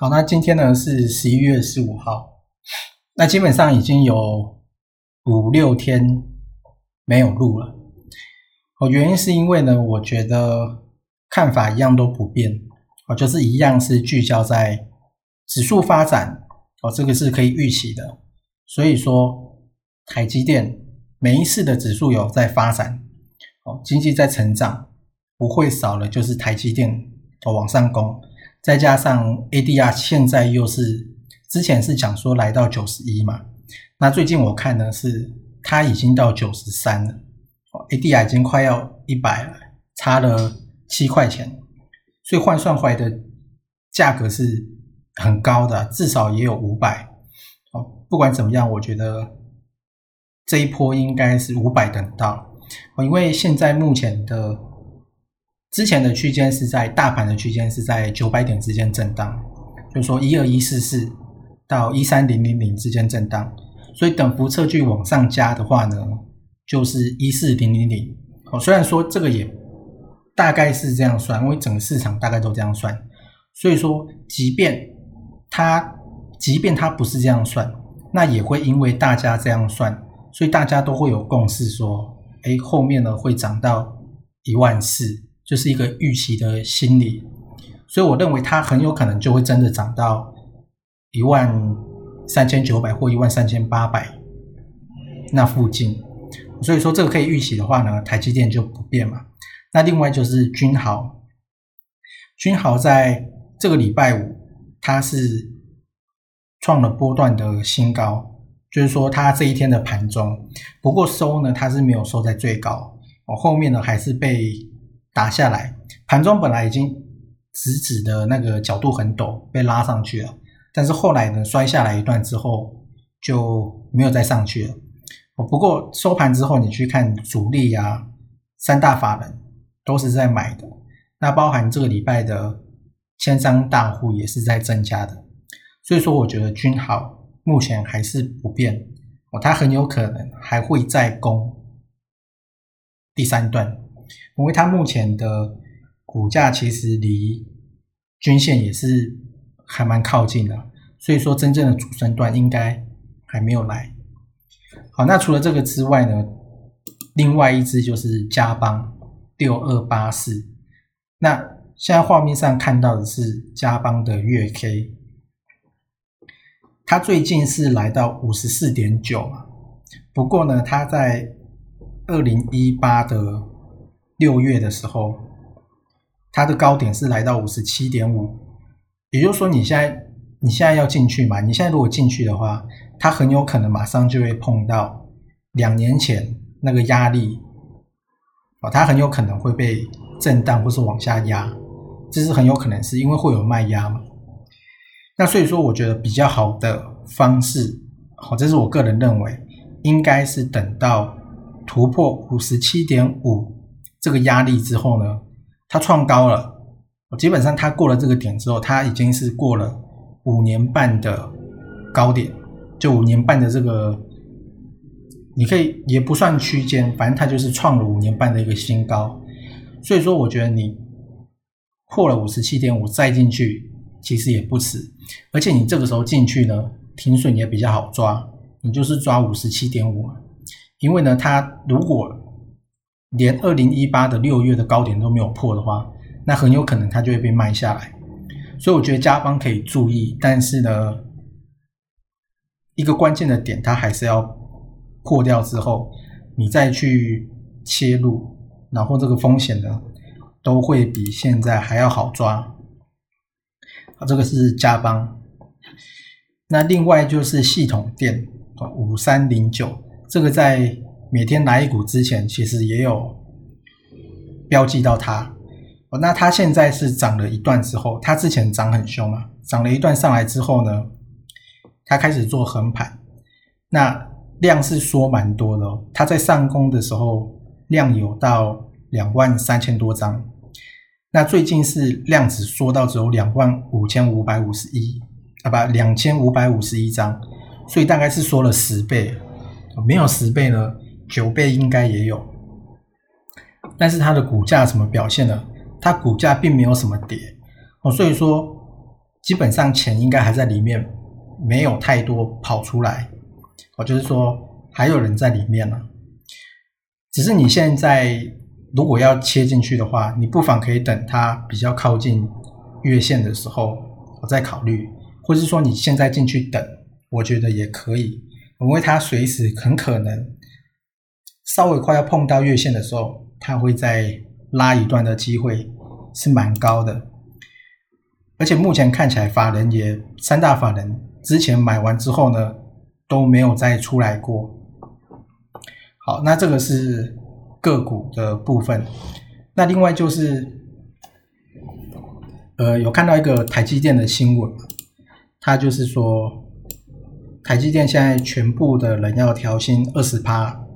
好，那今天呢是十一月十五号，那基本上已经有五六天没有录了。哦，原因是因为呢，我觉得看法一样都不变，哦，就是一样是聚焦在指数发展，哦，这个是可以预期的。所以说，台积电每一次的指数有在发展，哦，经济在成长，不会少了，就是台积电哦往上攻。再加上 ADR 现在又是之前是讲说来到九十一嘛，那最近我看呢是它已经到九十三了，ADR 已经快要一百了，差了七块钱，所以换算回来的价格是很高的，至少也有五百。哦，不管怎么样，我觉得这一波应该是五百等到，因为现在目前的。之前的区间是在大盘的区间是在九百点之间震荡，就是说一二一四四到一三零零零之间震荡，所以等幅测距往上加的话呢，就是一四零零零。哦，虽然说这个也大概是这样算，因为整个市场大概都这样算，所以说即便它即便它不是这样算，那也会因为大家这样算，所以大家都会有共识说，哎，后面呢会涨到一万四。就是一个预期的心理，所以我认为它很有可能就会真的涨到一万三千九百或一万三千八百那附近。所以说这个可以预期的话呢，台积电就不变嘛。那另外就是君豪，君豪在这个礼拜五它是创了波段的新高，就是说它这一天的盘中，不过收呢它是没有收在最高，哦后面呢还是被。打下来，盘中本来已经直直的那个角度很陡，被拉上去了。但是后来呢，摔下来一段之后就没有再上去了。不过收盘之后，你去看主力啊，三大法人都是在买的。那包含这个礼拜的千张大户也是在增加的。所以说，我觉得君豪目前还是不变哦，它很有可能还会再攻第三段。因为它目前的股价其实离均线也是还蛮靠近的，所以说真正的主升段应该还没有来。好，那除了这个之外呢，另外一只就是加邦六二八四。那现在画面上看到的是加邦的月 K，它最近是来到五十四点九，不过呢，它在二零一八的。六月的时候，它的高点是来到五十七点五，也就是说，你现在你现在要进去嘛？你现在如果进去的话，它很有可能马上就会碰到两年前那个压力，哦，它很有可能会被震荡或是往下压，这是很有可能是因为会有卖压嘛？那所以说，我觉得比较好的方式，好，这是我个人认为，应该是等到突破五十七点五。这个压力之后呢，它创高了。基本上它过了这个点之后，它已经是过了五年半的高点，就五年半的这个，你可以也不算区间，反正它就是创了五年半的一个新高。所以说，我觉得你破了五十七点五再进去，其实也不迟。而且你这个时候进去呢，停损也比较好抓，你就是抓五十七点五，因为呢，它如果连二零一八的六月的高点都没有破的话，那很有可能它就会被卖下来。所以我觉得加方可以注意，但是呢，一个关键的点它还是要破掉之后，你再去切入，然后这个风险呢，都会比现在还要好抓。啊，这个是加邦。那另外就是系统店五三零九，这个在每天来一股之前，其实也有标记到它。哦，那它现在是涨了一段之后，它之前涨很凶啊，涨了一段上来之后呢，它开始做横盘，那量是缩蛮多的哦。它在上攻的时候量有到两万三千多张，那最近是量只缩到只有两万五千五百五十一啊，不，两千五百五十一张，所以大概是缩了十倍，没有十倍呢，九倍应该也有。但是它的股价怎么表现呢？它股价并没有什么跌哦，所以说基本上钱应该还在里面，没有太多跑出来哦，就是说还有人在里面呢。只是你现在如果要切进去的话，你不妨可以等它比较靠近月线的时候，我再考虑，或是说你现在进去等，我觉得也可以，因为它随时很可能稍微快要碰到月线的时候，它会再。拉一段的机会是蛮高的，而且目前看起来法人也三大法人之前买完之后呢都没有再出来过。好，那这个是个股的部分。那另外就是，呃，有看到一个台积电的新闻，他就是说台积电现在全部的人要调薪二十趴。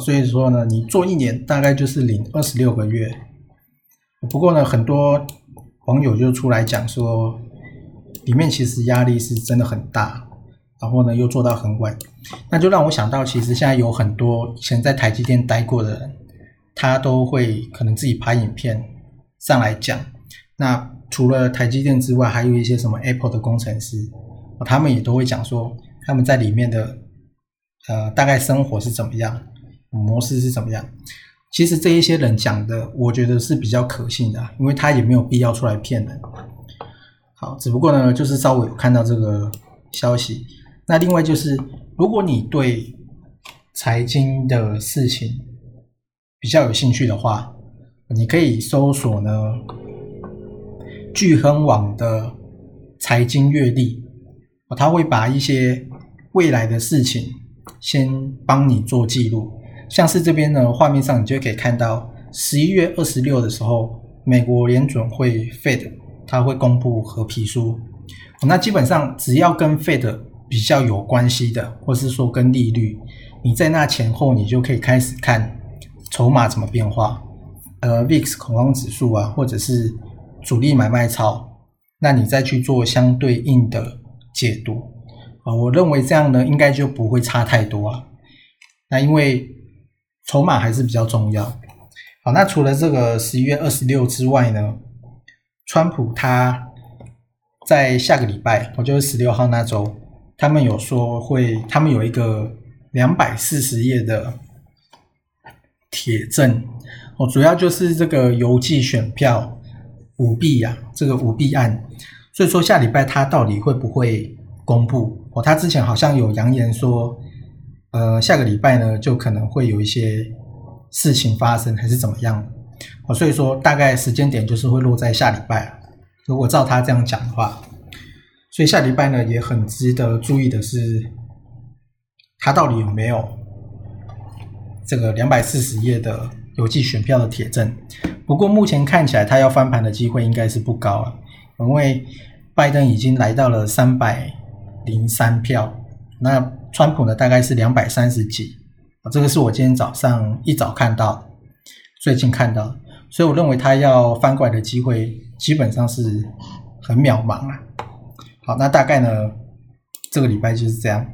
所以说呢，你做一年大概就是领二十六个月。不过呢，很多网友就出来讲说，里面其实压力是真的很大，然后呢又做到很晚，那就让我想到，其实现在有很多以前在台积电待过的人，他都会可能自己拍影片上来讲。那除了台积电之外，还有一些什么 Apple 的工程师，他们也都会讲说他们在里面的呃大概生活是怎么样。模式是怎么样？其实这一些人讲的，我觉得是比较可信的，因为他也没有必要出来骗人。好，只不过呢，就是稍微有看到这个消息。那另外就是，如果你对财经的事情比较有兴趣的话，你可以搜索呢聚亨网的财经阅历，他会把一些未来的事情先帮你做记录。像是这边呢，画面上你就可以看到，十一月二十六的时候，美国联准会 Fed 它会公布合皮书。那基本上只要跟 Fed 比较有关系的，或是说跟利率，你在那前后你就可以开始看筹码怎么变化，呃，VIX 恐慌指数啊，或者是主力买卖超，那你再去做相对应的解读啊，我认为这样呢，应该就不会差太多啊。那因为筹码还是比较重要。好，那除了这个十一月二十六之外呢，川普他在下个礼拜，我就是十六号那周，他们有说会，他们有一个两百四十页的铁证，哦，主要就是这个邮寄选票舞弊呀，这个舞弊案。所以说下礼拜他到底会不会公布？哦，他之前好像有扬言说。呃，下个礼拜呢，就可能会有一些事情发生，还是怎么样？哦，所以说大概时间点就是会落在下礼拜。如果照他这样讲的话，所以下礼拜呢也很值得注意的是，他到底有没有这个两百四十页的邮寄选票的铁证？不过目前看起来，他要翻盘的机会应该是不高了，因为拜登已经来到了三百零三票，那。川普呢，大概是两百三十几，这个是我今天早上一早看到，最近看到，所以我认为他要翻过来的机会基本上是很渺茫啊。好，那大概呢，这个礼拜就是这样。